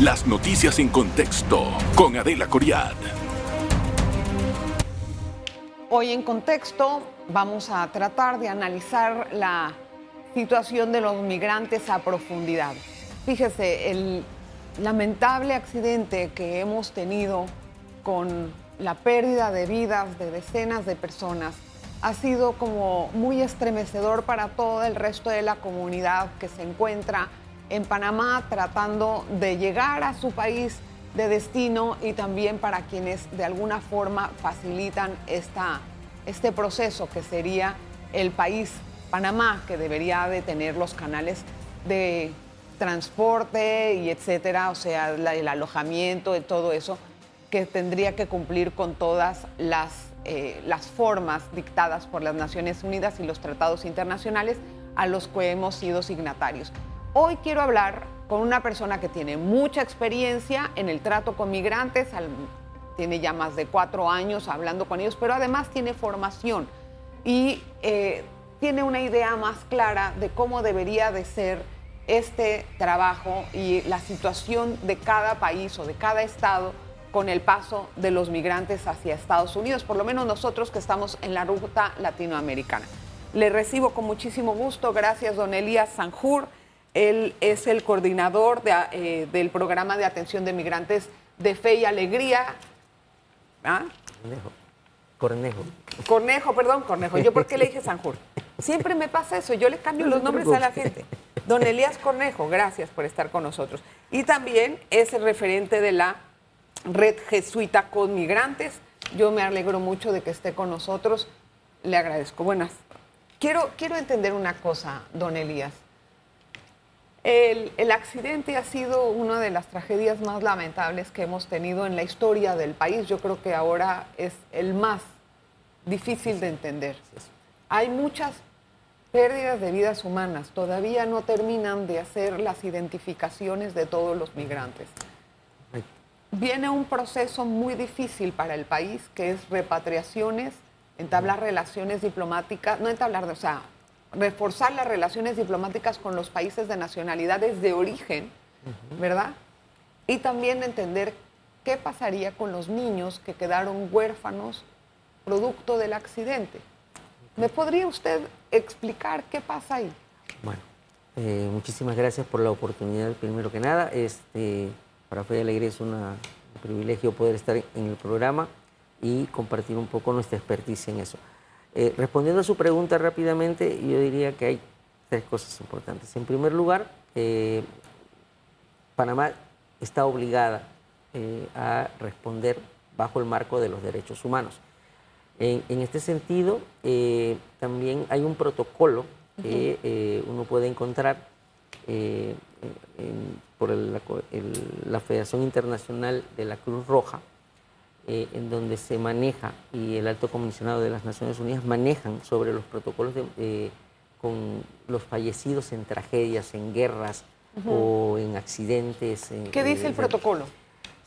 Las noticias en contexto con Adela Coriad. Hoy en contexto vamos a tratar de analizar la situación de los migrantes a profundidad. Fíjese, el lamentable accidente que hemos tenido con la pérdida de vidas de decenas de personas ha sido como muy estremecedor para todo el resto de la comunidad que se encuentra en Panamá tratando de llegar a su país de destino y también para quienes de alguna forma facilitan esta, este proceso que sería el país Panamá, que debería de tener los canales de transporte y etcétera, o sea, el alojamiento y todo eso, que tendría que cumplir con todas las, eh, las formas dictadas por las Naciones Unidas y los tratados internacionales a los que hemos sido signatarios. Hoy quiero hablar con una persona que tiene mucha experiencia en el trato con migrantes, tiene ya más de cuatro años hablando con ellos, pero además tiene formación y eh, tiene una idea más clara de cómo debería de ser este trabajo y la situación de cada país o de cada estado con el paso de los migrantes hacia Estados Unidos, por lo menos nosotros que estamos en la ruta latinoamericana. Le recibo con muchísimo gusto, gracias don Elías Sanjur. Él es el coordinador eh, del programa de atención de migrantes de Fe y Alegría. ¿Ah? Cornejo. Cornejo, perdón, Cornejo. ¿Yo por qué le dije Sanjur? Siempre me pasa eso, yo le cambio los nombres a la gente. Don Elías Cornejo, gracias por estar con nosotros. Y también es el referente de la Red Jesuita con Migrantes. Yo me alegro mucho de que esté con nosotros. Le agradezco. Buenas. Quiero, quiero entender una cosa, don Elías. El, el, accidente ha sido una de las tragedias más lamentables que hemos tenido en la historia del país. Yo creo que ahora es el más difícil de entender. Hay muchas pérdidas de vidas humanas. Todavía no terminan de hacer las identificaciones de todos los migrantes. Viene un proceso muy difícil para el país, que es repatriaciones, entablar relaciones diplomáticas, no entablar, o sea, reforzar las relaciones diplomáticas con los países de nacionalidades de origen, ¿verdad? Y también entender qué pasaría con los niños que quedaron huérfanos producto del accidente. ¿Me podría usted explicar qué pasa ahí? Bueno, eh, muchísimas gracias por la oportunidad, primero que nada. Este, para Fe Alegría es un privilegio poder estar en el programa y compartir un poco nuestra experticia en eso. Eh, respondiendo a su pregunta rápidamente, yo diría que hay tres cosas importantes. En primer lugar, eh, Panamá está obligada a responder bajo el marco de los derechos humanos. En, este sentido, eh, también hay un protocolo que eh, uno puede encontrar eh, por la Federación Internacional de la Cruz Roja, en donde se maneja y el alto comisionado de las Naciones Unidas manejan sobre los protocolos con los fallecidos en tragedias, en guerras o en accidentes. ¿Qué dice el protocolo?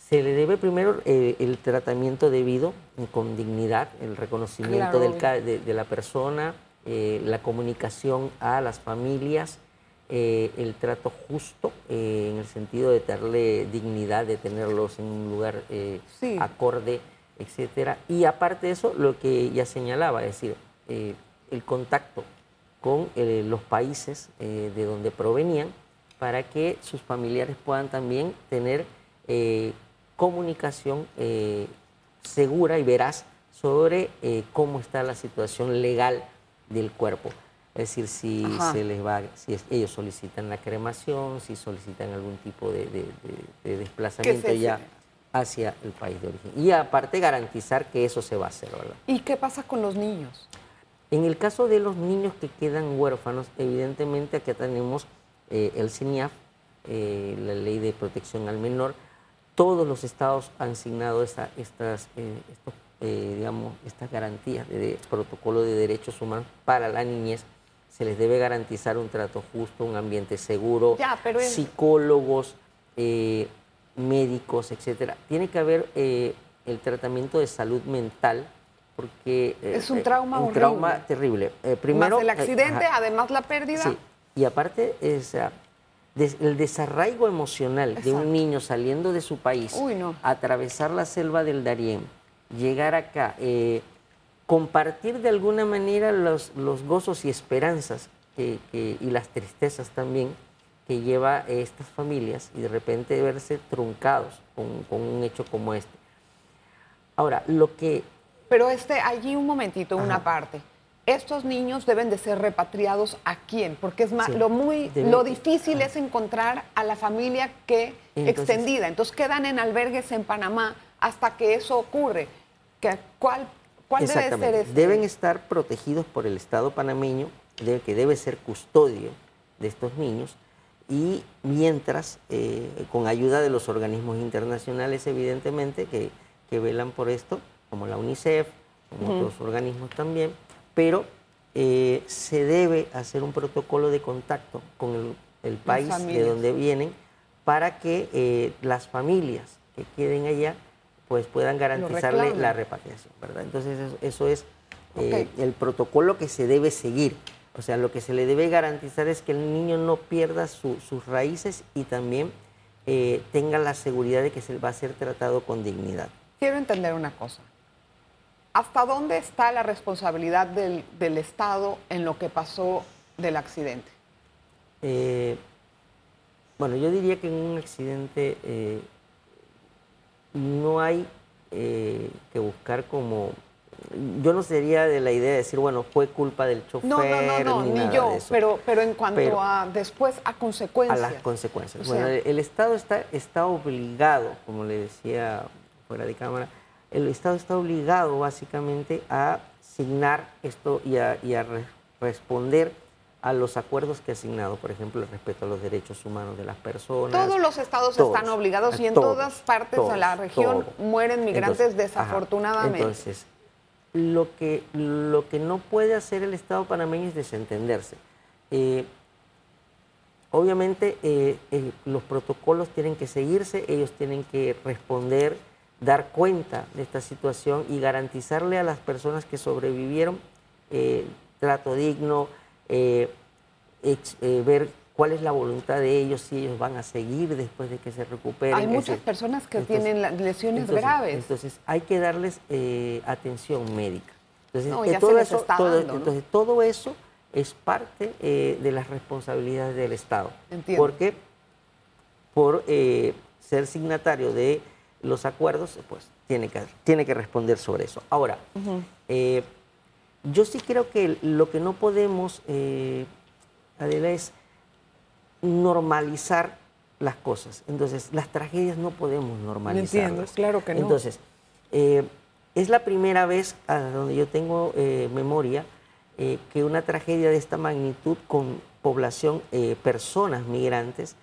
se le debe primero eh, el tratamiento debido, con dignidad, el reconocimiento de, la persona, eh, la comunicación a las familias, eh, el trato justo en el sentido de darle dignidad, de tenerlos en un lugar acorde, etcétera. Y aparte de eso, lo que ya señalaba, es decir, el contacto con los países de donde provenían para que sus familiares puedan también tener comunicación eh, segura y veraz sobre eh, cómo está la situación legal del cuerpo. Es decir, si se les va, si ellos solicitan la cremación, si solicitan algún tipo de, desplazamiento ya hacia el país de origen. Y aparte garantizar que eso se va a hacer, ¿verdad? ¿Y qué pasa con los niños? En el caso de los niños que quedan huérfanos, evidentemente aquí tenemos eh, el CINIAF, la Ley de Protección al Menor, todos los estados han signado estas, eh, eh, digamos, estas garantías de, protocolo de derechos humanos para la niñez. Se les debe garantizar un trato justo, un ambiente seguro, psicólogos, eh, médicos, etcétera. Tiene que haber el tratamiento de salud mental porque es un trauma un trauma terrible. primero el accidente, además la pérdida. Sí. Y aparte, el desarraigo emocional de un niño saliendo de su país, atravesar la selva del Darién, llegar acá, eh, compartir de alguna manera los, los gozos y esperanzas y las tristezas también que lleva estas familias y de repente verse truncados con, un hecho como este. Ahora, lo que... Pero este, allí un momentito, una parte estos niños deben de ser repatriados a quién, porque es más, lo muy, lo difícil es encontrar a la familia que extendida. Entonces quedan en albergues en Panamá hasta que eso ocurre. ¿Cuál, cuál debe ser este? Deben estar protegidos por el Estado panameño, que debe ser custodio de estos niños, y mientras, eh, con ayuda de los organismos internacionales, evidentemente, que, velan por esto, como la UNICEF, como otros organismos también, pero eh, se debe hacer un protocolo de contacto con el, país de donde vienen para que eh, las familias que queden allá pues puedan garantizarle la repatriación, ¿verdad? Entonces eso, es eh, el protocolo que se debe seguir. O sea, lo que se le debe garantizar es que el niño no pierda sus raíces y también tenga la seguridad de que se va a ser tratado con dignidad. Quiero entender una cosa. ¿Hasta dónde está la responsabilidad del, Estado en lo que pasó del accidente? Eh, bueno, yo diría que en un accidente eh, no hay eh, que buscar como... Yo no sería de la idea de decir, bueno, fue culpa del chofer. No, no, no, ni, yo, Pero, pero en cuanto a después a consecuencias. A las consecuencias. bueno, el Estado está, está obligado, como le decía fuera de cámara, el Estado está obligado básicamente a asignar esto y a, responder a los acuerdos que ha asignado, por ejemplo, el respeto a los derechos humanos de las personas. Todos los estados están obligados y en todas partes de la región mueren migrantes desafortunadamente. entonces, lo que, lo que no puede hacer el Estado panameño es desentenderse. Eh, obviamente eh, eh, los protocolos tienen que seguirse, ellos tienen que responder dar cuenta de esta situación y garantizarle a las personas que sobrevivieron eh, trato digno, eh, eh, ver cuál es la voluntad de ellos, si ellos van a seguir después de que se recuperen. Hay muchas personas que tienen lesiones graves. Entonces hay que darles atención médica. Entonces, todo, eso, todo, entonces todo eso es parte de las responsabilidades del Estado. Entiendo. Porque por ser signatario de los acuerdos, pues tiene que, tiene que responder sobre eso. Ahora, eh, yo sí creo que lo que no podemos, eh, Adela, es normalizar las cosas. Entonces, las tragedias no podemos normalizarlas. Entiendo, claro que no. Entonces, eh, es la primera vez a donde yo tengo memoria que una tragedia de esta magnitud con población, personas migrantes,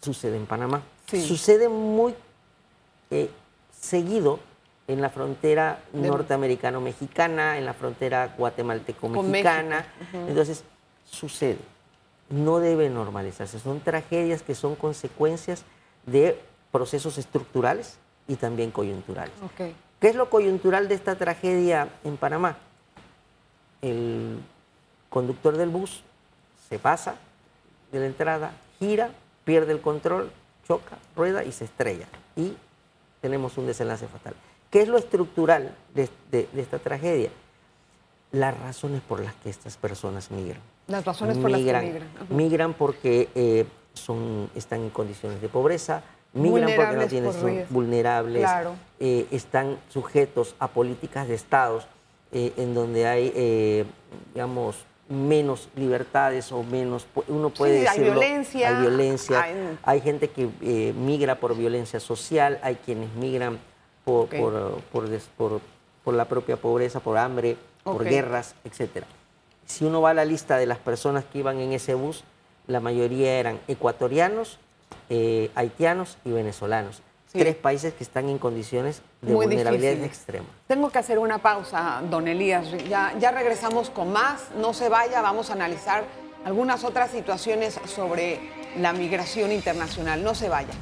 sucede en Panamá. Sucede muy eh, seguido en la frontera norteamericano-mexicana, en la frontera guatemalteco-mexicana. Entonces, sucede. No debe normalizarse. Son tragedias que son consecuencias de procesos estructurales y también coyunturales. ¿Qué es lo coyuntural de esta tragedia en Panamá? El conductor del bus se pasa de la entrada, gira, pierde el control, choca, rueda y se estrella. Y tenemos un desenlace fatal. ¿Qué es lo estructural de, esta tragedia? Las razones por las que estas personas migran. Las razones por las que migran. Migran porque eh, son, están en condiciones de pobreza, migran porque no tienen, son vulnerables, eh, están sujetos a políticas de estados eh, en donde hay, digamos, menos libertades o menos, uno puede sí, hay violencia. Hay violencia, hay, gente que eh, migra por violencia social, hay quienes migran por, por, por, la propia pobreza, por hambre, por guerras, etc. Si uno va a la lista de las personas que iban en ese bus, la mayoría eran ecuatorianos, eh, haitianos y venezolanos tres países que están en condiciones de vulnerabilidad extrema. Tengo que hacer una pausa, don Elías. Ya, ya regresamos con más. No se vaya, vamos a analizar algunas otras situaciones sobre la migración internacional. No se vaya.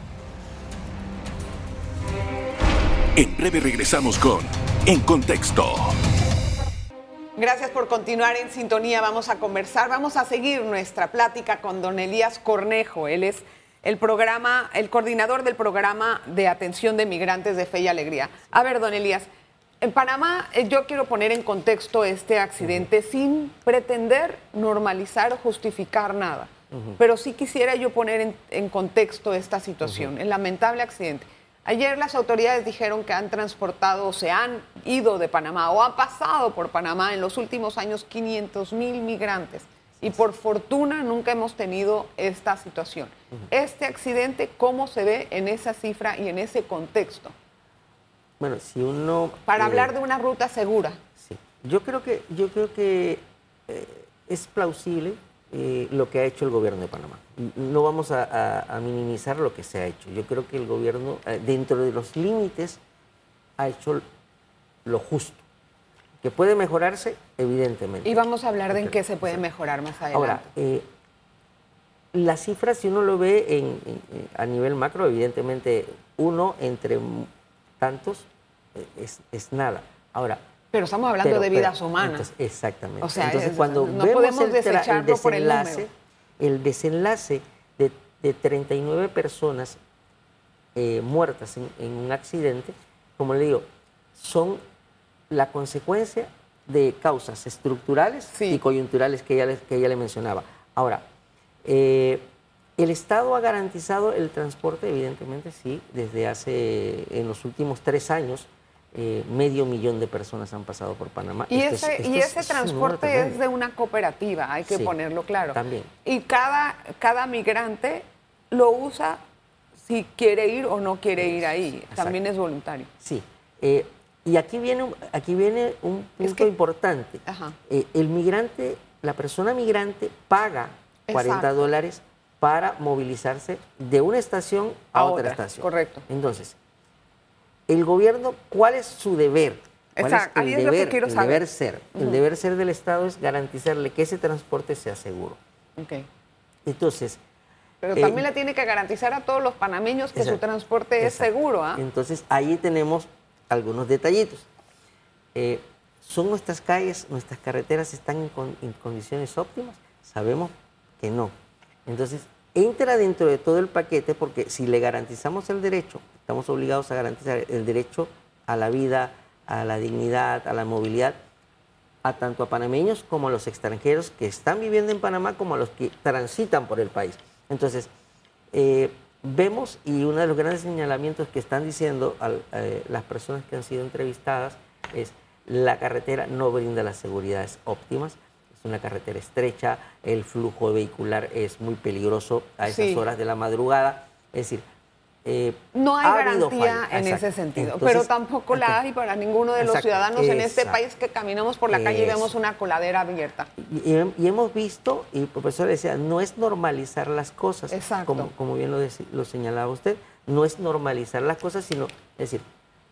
En breve regresamos con En Contexto. Gracias por continuar en sintonía. Vamos a conversar, vamos a seguir nuestra plática con don Elías Cornejo. Él es el programa, el coordinador del programa de atención de migrantes de Fe y Alegría. A ver, don Elías, en Panamá eh, yo quiero poner en contexto este accidente sin pretender normalizar o justificar nada, pero sí quisiera yo poner en, contexto esta situación, el lamentable accidente. Ayer las autoridades dijeron que han transportado o se han ido de Panamá o han pasado por Panamá en los últimos años 500 mil migrantes. Y por fortuna nunca hemos tenido esta situación. Este accidente, ¿cómo se ve en esa cifra y en ese contexto? Bueno, si uno... Para eh, hablar de una ruta segura. Sí. Yo creo que, yo creo que eh, es plausible eh, lo que ha hecho el gobierno de Panamá. No vamos a, minimizar lo que se ha hecho. Yo creo que el gobierno, eh, dentro de los límites, ha hecho lo justo. Que puede mejorarse, evidentemente. Y vamos a hablar de en qué se puede mejorar más adelante. Ahora, eh, las cifras, si uno lo ve a nivel macro, evidentemente uno entre tantos es nada. Ahora, pero estamos hablando de vidas humanas. exactamente. O sea, entonces cuando no vemos podemos el, desenlace, el, desenlace de, de, 39 personas eh, muertas en, un accidente, como le digo, son la consecuencia de causas estructurales y coyunturales que ya, le, que le mencionaba. Ahora, eh, el Estado ha garantizado el transporte, evidentemente, sí, desde hace, en los últimos tres años, eh, medio millón de personas han pasado por Panamá. Y ese, y ese transporte es, de una cooperativa, hay que ponerlo claro. También. Y cada, cada migrante lo usa si quiere ir o no quiere ir ahí. También es voluntario. Sí. Eh, y aquí viene, aquí viene un punto importante. Eh, el migrante, la persona migrante paga 40 dólares para movilizarse de una estación a, otra, estación. Correcto. Entonces, el gobierno, ¿cuál es su deber? Exacto, ahí es lo que quiero el saber. Deber ser. El deber ser del Estado es garantizarle que ese transporte sea seguro. Ok. Entonces. Pero también eh, le tiene que garantizar a todos los panameños que su transporte es seguro. ¿ah? Entonces ahí tenemos algunos detallitos. Eh, ¿Son nuestras calles, nuestras carreteras están en condiciones óptimas? Sabemos que no. Entonces, entra dentro de todo el paquete porque si le garantizamos el derecho, estamos obligados a garantizar el derecho a la vida, a la dignidad, a la movilidad, a tanto a panameños como a los extranjeros que están viviendo en Panamá como a los que transitan por el país. Entonces, eh, vemos y uno de los grandes señalamientos que están diciendo eh, las personas que han sido entrevistadas es la carretera no brinda las seguridades óptimas, es una carretera estrecha, el flujo vehicular es muy peligroso a esas horas de la madrugada. Es decir, eh, no hay garantía en ese sentido, pero tampoco la hay para ninguno de los ciudadanos en este país que caminamos por la calle y vemos una coladera abierta. Y, hemos visto, y el profesor decía, no es normalizar las cosas, como, como bien lo, lo señalaba usted, no es normalizar las cosas, sino, es decir,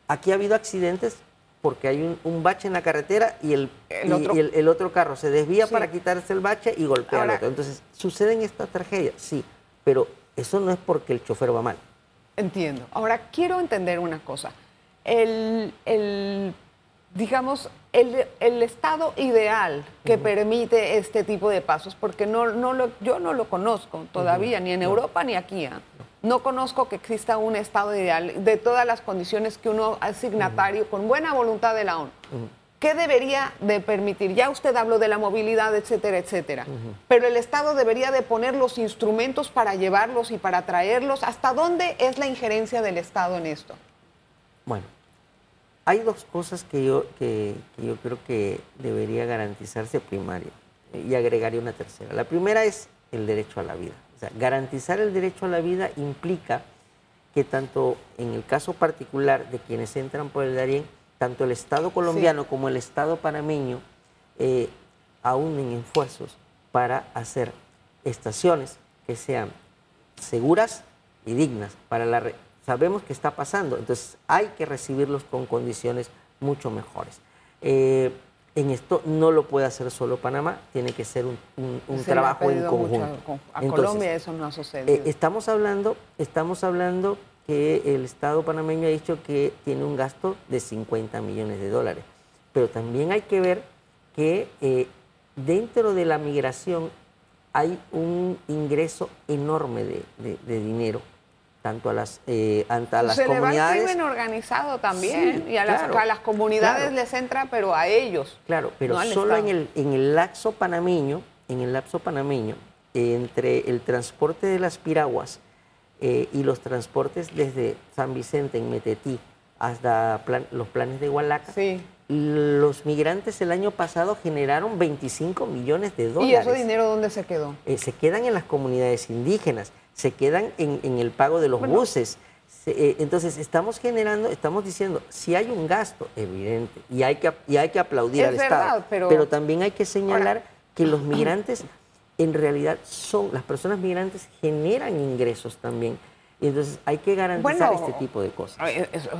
aquí ha habido accidentes porque hay un, bache en la carretera y el, el, otro, carro se desvía para quitarse el bache y golpea al otro. Entonces, ¿suceden estas tragedias? Sí, pero eso no es porque el chofer va mal. Entiendo. Ahora, quiero entender una cosa. El, digamos, el, estado ideal que permite este tipo de pasos, porque no, no lo, yo no lo conozco todavía, ni en Europa ni aquí. ¿ah? No conozco que exista un estado ideal de todas las condiciones que uno asignatario con buena voluntad de la ONU. ¿Qué debería de permitir? Ya usted habló de la movilidad, etcétera, etcétera. Pero el Estado debería de poner los instrumentos para llevarlos y para traerlos. ¿Hasta dónde es la injerencia del Estado en esto? Bueno, hay dos cosas que yo, que, que yo creo que debería garantizarse primaria y agregaría una tercera. La primera es el derecho a la vida garantizar el derecho a la vida implica que tanto en el caso particular de quienes entran por el Darién, tanto el Estado colombiano como el Estado panameño eh, aúnen esfuerzos para hacer estaciones que sean seguras y dignas para la sabemos que está pasando entonces hay que recibirlos con condiciones mucho mejores eh, en esto no lo puede hacer solo Panamá, tiene que ser un, trabajo en conjunto. a Colombia eso no ha sucedido. Eh, estamos, hablando, estamos hablando que el Estado panameño ha dicho que tiene un gasto de 50 millones de dólares, pero también hay que ver que eh, dentro de la migración hay un ingreso enorme de, de- de dinero, tanto a las, eh, a las Se le va el comunidades. crimen organizado también Sí, y a las, a las comunidades claro. les entra, pero a ellos. Claro, pero no solo en el, en el lapso panameño, en el lapso panameño, entre el transporte de las piraguas eh, y los transportes desde San Vicente en Metetí hasta plan- los planes de Hualaca, Sí. los migrantes el año pasado generaron 25 millones de ¿Y dólares. ese dinero dónde se quedó? Eh, se quedan en las comunidades indígenas, se quedan en, en el pago de los Bueno. buses. Se- eh, entonces, estamos generando, estamos diciendo, si hay un gasto evidente y hay que, y hay que aplaudir Es al verdad, Estado, pero- también hay que señalar Ahora- que los migrantes, en realidad, son, las personas migrantes generan ingresos también. Y entonces hay que garantizar Bueno, este tipo de cosas.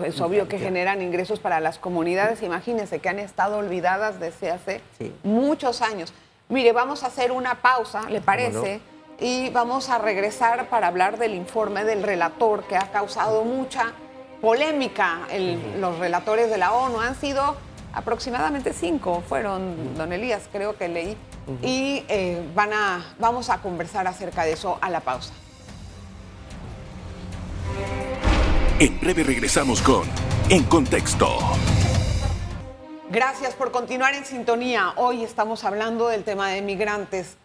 Es, obvio que generan ingresos para las comunidades. Imagínense que han estado olvidadas desde hace Sí. muchos años. Mire, vamos a hacer una pausa, ¿le parece? no? Y vamos a regresar para hablar del informe del relator que ha causado mucha polémica. El- Los relatores de la ONU han sido aproximadamente cinco, fueron, don Elías, creo que leí. Y eh, van a, vamos a conversar acerca de eso a la pausa. En breve regresamos con En Contexto. Gracias por continuar en sintonía. Hoy estamos hablando del tema de migrantes.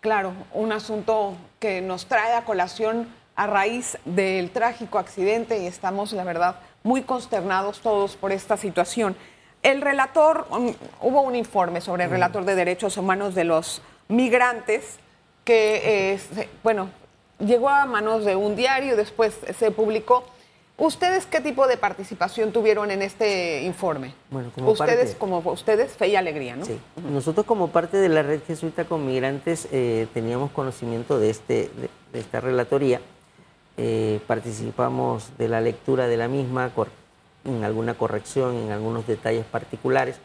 Claro, un asunto que nos trae a colación a raíz del trágico accidente y estamos, la verdad, muy consternados todos por esta situación. El relator, um, hubo un informe sobre el relator de derechos humanos de los migrantes que, eh, se- bueno, llegó a manos de un diario, después se publicó. ¿Ustedes qué tipo de participación tuvieron en este informe? Bueno, como ustedes, parte- como ustedes, Fe y Alegría, ¿no? Sí. Nosotros como parte de la red jesuita con migrantes eh, teníamos conocimiento de, este, de, de esta relatoría, Eh, participamos de la lectura de la misma, en alguna corrección, en algunos detalles particulares.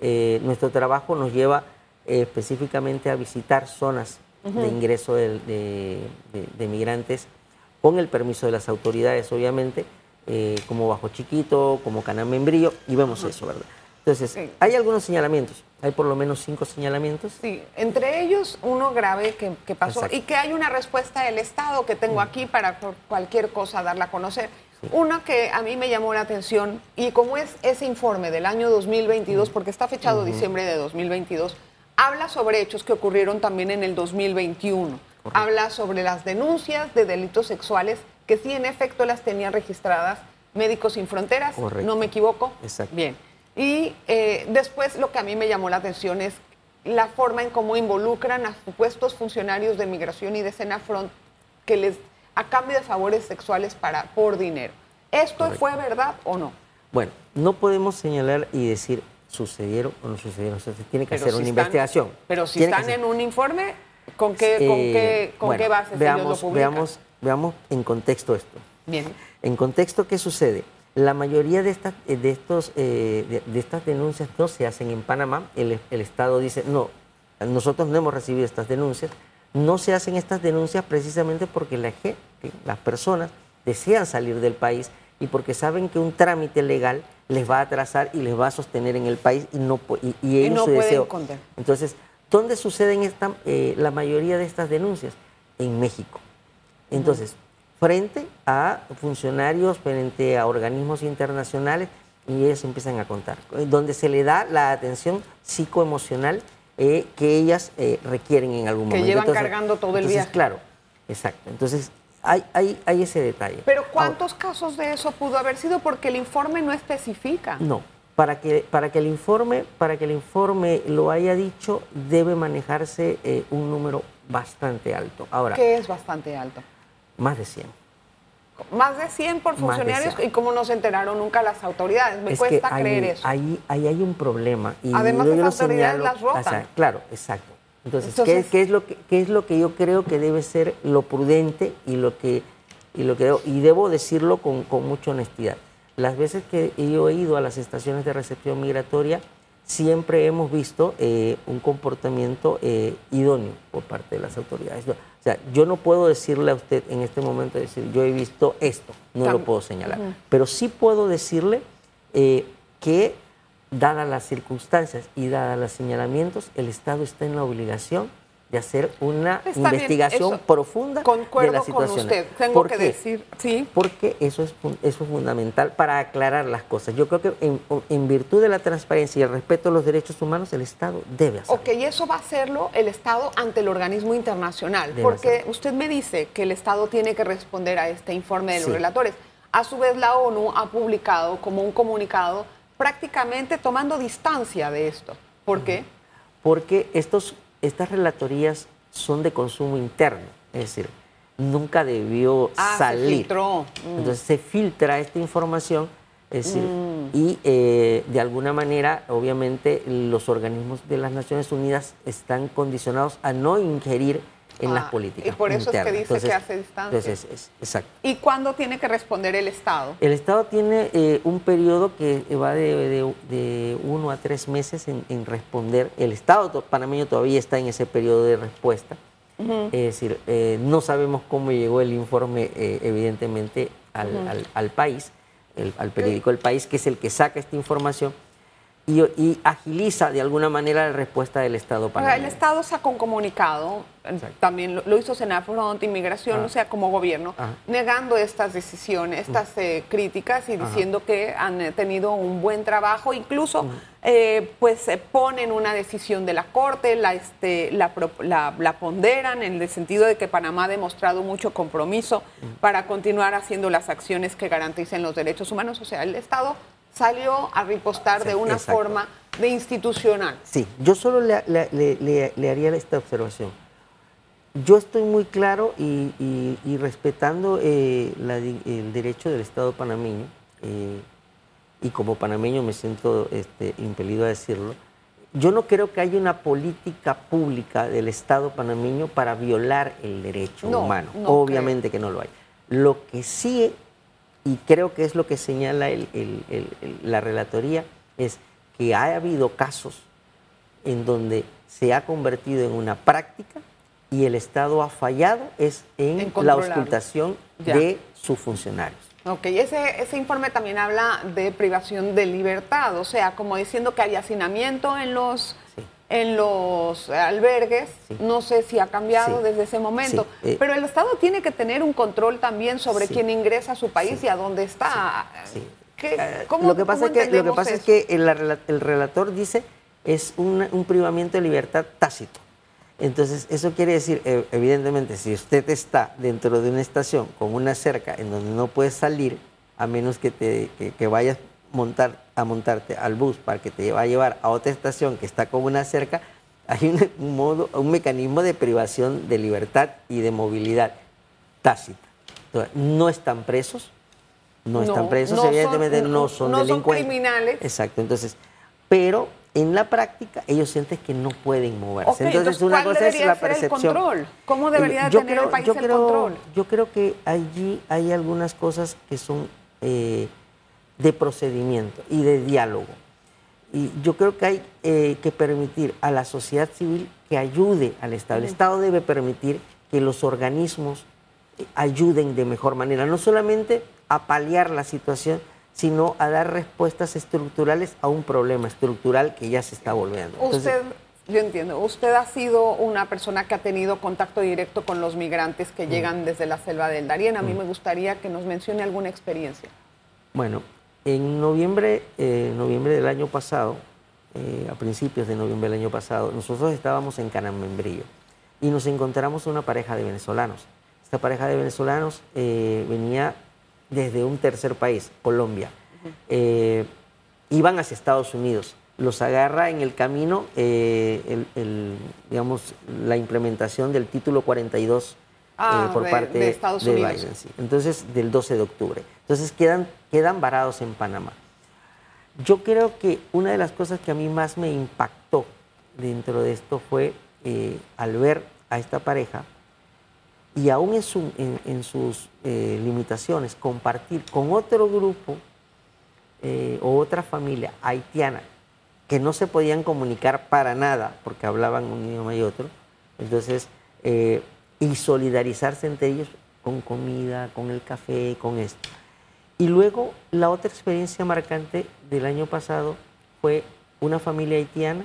Eh, nuestro trabajo nos lleva eh, específicamente a visitar zonas de ingreso del- de, de- de migrantes con el permiso de las autoridades, obviamente, eh, como Bajo Chiquito, como Canamembrillo, y vemos eso, ¿verdad? Entonces, Sí. hay algunos señalamientos, hay por lo menos cinco señalamientos. Sí, entre ellos uno grave que, que pasó Exacto. y que hay una respuesta del Estado que tengo aquí para por cualquier cosa darla a conocer. Una que a mí me llamó la atención y como es ese informe del año 2022, porque está fechado diciembre de 2022, habla sobre hechos que ocurrieron también en el 2021. Habla sobre las denuncias de delitos sexuales que sí en efecto las tenían registradas Médicos Sin Fronteras, Correcto. no me equivoco. Exacto. Bien. Y eh, después lo que a mí me llamó la atención es la forma en cómo involucran a supuestos funcionarios de migración y de Senafront que les a cambio de favores sexuales para por dinero. ¿Esto Correcto. fue verdad o no? Bueno, no podemos señalar y decir sucedieron o no sucedieron. O sea, se tiene que hacer si una están- investigación. Pero si Tiene están en un informe, ¿con qué, con Eh, qué, con bueno, qué bases ellos veamos, lo publican? veamos, veamos en contexto esto. Bien. En contexto, ¿qué sucede? La mayoría de estas, eh, de estos, eh, de, de estas denuncias no se hacen en Panamá. El, el Estado dice, no, nosotros no hemos recibido estas denuncias. No se hacen estas denuncias precisamente porque la gente, las personas desean salir del país y porque saben que un trámite legal les va a atrasar y les va a sostener en el país y no y, y ellos no su deseo. contener. Entonces, ¿dónde suceden esta, eh, la mayoría de estas denuncias? En México. Entonces, frente a funcionarios, frente a organismos internacionales, y ellos empiezan a contar, eh, donde se le da la atención psicoemocional eh, que ellas eh, requieren en algún Que momento. llevan cargando todo el viaje. Claro, exacto. Entonces, hay, hay, hay ese detalle. Pero Ahora, ¿cuántos casos de eso pudo haber sido? Porque el informe no especifica. no, para que, para que el informe, para que el informe lo haya dicho, debe manejarse eh, un número bastante alto. Ahora, Que es bastante alto. más de 100. Más de 100 por funcionarios 100. y cómo no se enteraron nunca las autoridades. Me es cuesta que creer eso. Ahí, ahí hay un problema. Y Además, las autoridades señalo- las rotan. o sea, claro, exacto. Entonces, Entonces- ¿qué, qué es lo que, qué es lo que yo creo que debe ser lo prudente y lo que, y lo que debo, y debo decirlo con, con mucha honestidad? Las veces que yo he ido a las estaciones de recepción migratoria, siempre hemos visto eh, un comportamiento eh, idóneo por parte de las autoridades. O sea, yo no puedo decirle a usted en este momento, decir, yo he visto esto, no lo puedo señalar, pero sí puedo decirle eh, que dadas las circunstancias y dadas los señalamientos, el Estado está en la obligación de hacer una investigación profunda de la situación. con usted, tengo que decir, sí. Porque eso es, eso es fundamental para aclarar las cosas. Yo creo que en, virtud de la transparencia y el respeto a los derechos humanos, el Estado debe hacerlo. Ok, y eso va a hacerlo el Estado ante el organismo internacional, porque usted me dice que el Estado tiene que responder a este informe de los relatores. A su vez, la ONU ha publicado como un comunicado prácticamente tomando distancia de esto. ¿Por qué? Porque estos estas relatorías son de consumo interno, es decir, nunca debió ah, salir. Se filtró. Mm. Entonces se filtra esta información, es decir, mm. y eh, de alguna manera, obviamente, los organismos de las Naciones Unidas están condicionados a no ingerir en las ah, políticas. Y por eso es que dice que hace distancia. Entonces, es, exacto. ¿Y cuándo tiene que responder el Estado? El Estado tiene eh, un periodo que va de, uno a tres meses en, responder. El Estado panameño todavía está en ese periodo de respuesta. Es decir, eh, no sabemos cómo llegó el informe, eh, evidentemente, al, país, al periódico El País, que es el que saca esta información y, agiliza de alguna manera la respuesta del Estado panameño. El Estado sacó un comunicado, también lo, hizo Senafront, Inmigración, o sea, como gobierno, negando estas decisiones, estas eh, críticas y diciendo que han eh, tenido un buen trabajo, incluso eh, pues ponen una decisión de la Corte, la, este, la, la, ponderan en el sentido de que Panamá ha demostrado mucho compromiso para continuar haciendo las acciones que garanticen los derechos humanos, o sea, el Estado salió a ripostar de una forma de institucional. Sí, yo solo le, haría esta observación. Yo estoy muy claro y, respetando eh, el derecho del Estado panameño, eh, y como panameño me siento este, impelido a decirlo, yo no creo que haya una política pública del Estado panameño para violar el derecho humano. Obviamente que no lo hay. Lo que sí y creo que es lo que señala la relatoría, es que ha habido casos en donde se ha convertido en una práctica y el Estado ha fallado es en, la auscultación de sus funcionarios. Ok, ese, ese informe también habla de privación de libertad, o sea, como diciendo que hay hacinamiento en los en los albergues, no sé si ha cambiado desde ese momento, eh, pero el Estado tiene que tener un control también sobre quién ingresa a su país y a dónde está. Eh, lo que pasa, es que, lo que, pasa es que el, relator dice es un, privamiento de libertad tácito. Entonces, eso quiere decir, eh, evidentemente, si usted está dentro de una estación con una cerca en donde no puedes salir, a menos que, te, que vayas montar, a montarte al bus para que te va a llevar a otra estación que está como una cerca, hay un, modo, un mecanismo de privación de libertad y de movilidad tácita. no están presos, no, están presos, evidentemente no son no delincuentes. Son criminales. Exacto, entonces, pero en la práctica ellos sienten que no pueden moverse. entonces, una cosa es la percepción. control? ¿Cómo debería yo tener el país el control? Yo creo que allí hay algunas cosas que son eh, de procedimiento y de diálogo. Y yo creo que hay eh, que permitir a la sociedad civil que ayude al Estado. El Estado debe permitir que los organismos eh, ayuden de mejor manera, no solamente a paliar la situación, sino a dar respuestas estructurales a un problema estructural que ya se está volviendo. usted, yo entiendo, usted ha sido una persona que ha tenido contacto directo con los migrantes que llegan desde la selva del Darién. A mí me gustaría que nos mencione alguna experiencia. Bueno, en noviembre, eh, noviembre del año pasado, eh, a principios de noviembre del año pasado, nosotros estábamos en Canamembrillo y nos encontramos una pareja de venezolanos. Esta pareja de venezolanos eh, venía desde un tercer país, Colombia. iban hacia Estados Unidos. Los agarra en el camino digamos, la implementación del título 42 ah, por parte de, Estados de Biden. Entonces, del 12 de octubre. Entonces quedan, quedan varados en Panamá. Yo creo que una de las cosas que a mí más me impactó dentro de esto fue eh, al ver a esta pareja y aún en, sus eh, limitaciones compartir con otro grupo eh, o otra familia haitiana que no se podían comunicar para nada porque hablaban un idioma y otro. Entonces, y solidarizarse entre ellos con comida, con el café, con esto. Y luego la otra experiencia marcante del año pasado fue una familia haitiana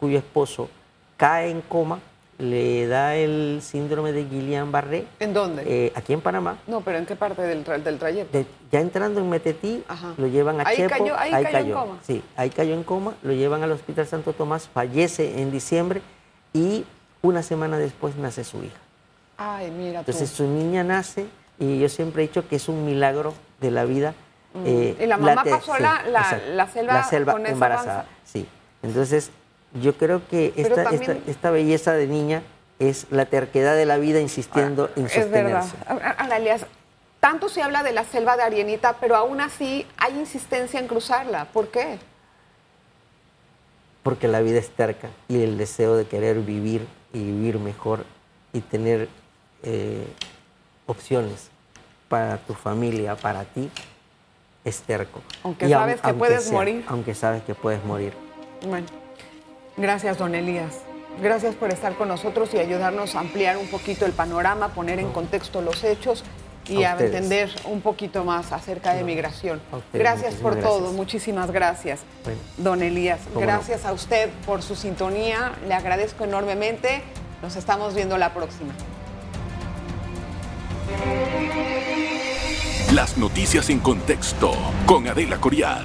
cuyo esposo cae en coma, le da el síndrome de Guillain-Barré. ¿En dónde? Eh, aquí en Panamá. No, pero ¿en qué parte del, tra- del trayecto? De- ya entrando en Metetí, Ajá. lo llevan a Ahí Chepo. cayó- ahí cayó en coma. Sí, ahí cayó en coma, lo llevan al Hospital Santo Tomás, fallece en diciembre y una semana después nace su hija. Ay, mira tú. Entonces su niña nace y yo siempre he dicho que es un milagro de la vida. eh, Mm. Y la mamá pasó la- la- selva la selva con embarazada. Sí. Entonces yo creo que esta, también- esta, esta belleza de niña es la terquedad de la vida insistiendo en Ah, Es verdad. sostenerse. Analias, tanto se habla de la selva de Arienita, pero aún así hay insistencia en cruzarla. ¿Por qué? porque la vida es terca y el deseo de querer vivir y vivir mejor y tener eh, opciones para tu familia, para ti, es terco. Aunque Y aun- sabes que puedes morir. Aunque sabes que puedes morir. Bueno, gracias, don Elías. Gracias por estar con nosotros y ayudarnos a ampliar un poquito el panorama, poner en contexto los hechos y A entender un poquito más acerca de migración. Ustedes, Gracias por todo, muchísimas gracias, Bueno. don Elías. No. Gracias a usted por su sintonía, le agradezco enormemente. Nos estamos viendo la próxima. Las noticias en contexto con Adela Coriad.